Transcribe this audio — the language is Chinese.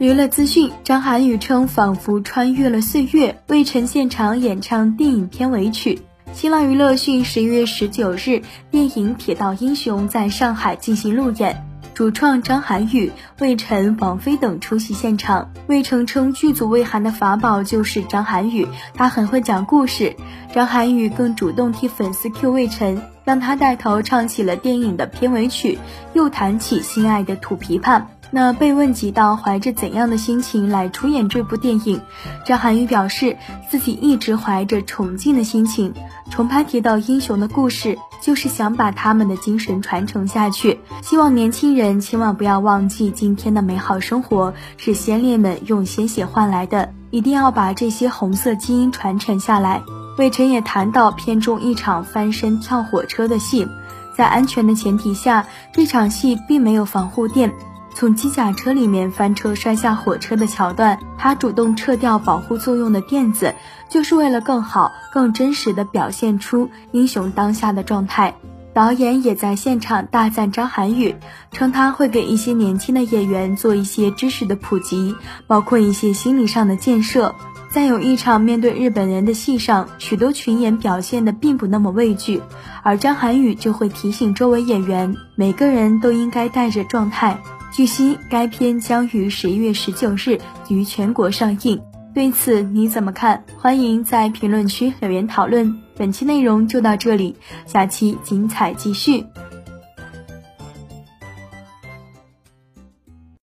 娱乐资讯：张涵予称仿佛穿越了岁月，为陈现场演唱电影片尾曲。新浪娱乐讯，十一月十九日，电影《铁道英雄》在上海进行路演，主创张涵予、魏晨、王菲等出席现场。魏晨称剧组魏涵的法宝就是张涵予，他很会讲故事。张涵予更主动替粉丝 Q 魏晨，让他带头唱起了电影的片尾曲，又弹起心爱的土琵琶。那被问及到怀着怎样的心情来出演这部电影，张涵予表示自己一直怀着崇敬的心情，重拍《铁道英雄》的故事，就是想把他们的精神传承下去。希望年轻人千万不要忘记今天的美好生活是先烈们用鲜血换来的，一定要把这些红色基因传承下来。魏晨也谈到片中一场翻身跳火车的戏，在安全的前提下，这场戏并没有防护垫。从机甲车里面翻车摔下火车的桥段，他主动撤掉保护作用的垫子，就是为了更好、更真实的表现出英雄当下的状态。导演也在现场大赞张涵予，称他会给一些年轻的演员做一些知识的普及，包括一些心理上的建设。在有一场面对日本人的戏上，许多群演表现的并不那么畏惧，而张涵予就会提醒周围演员，每个人都应该带着状态。据悉，该片将于十一月十九日于全国上映。对此你怎么看？欢迎在评论区留言讨论。本期内容就到这里，下期精彩继续。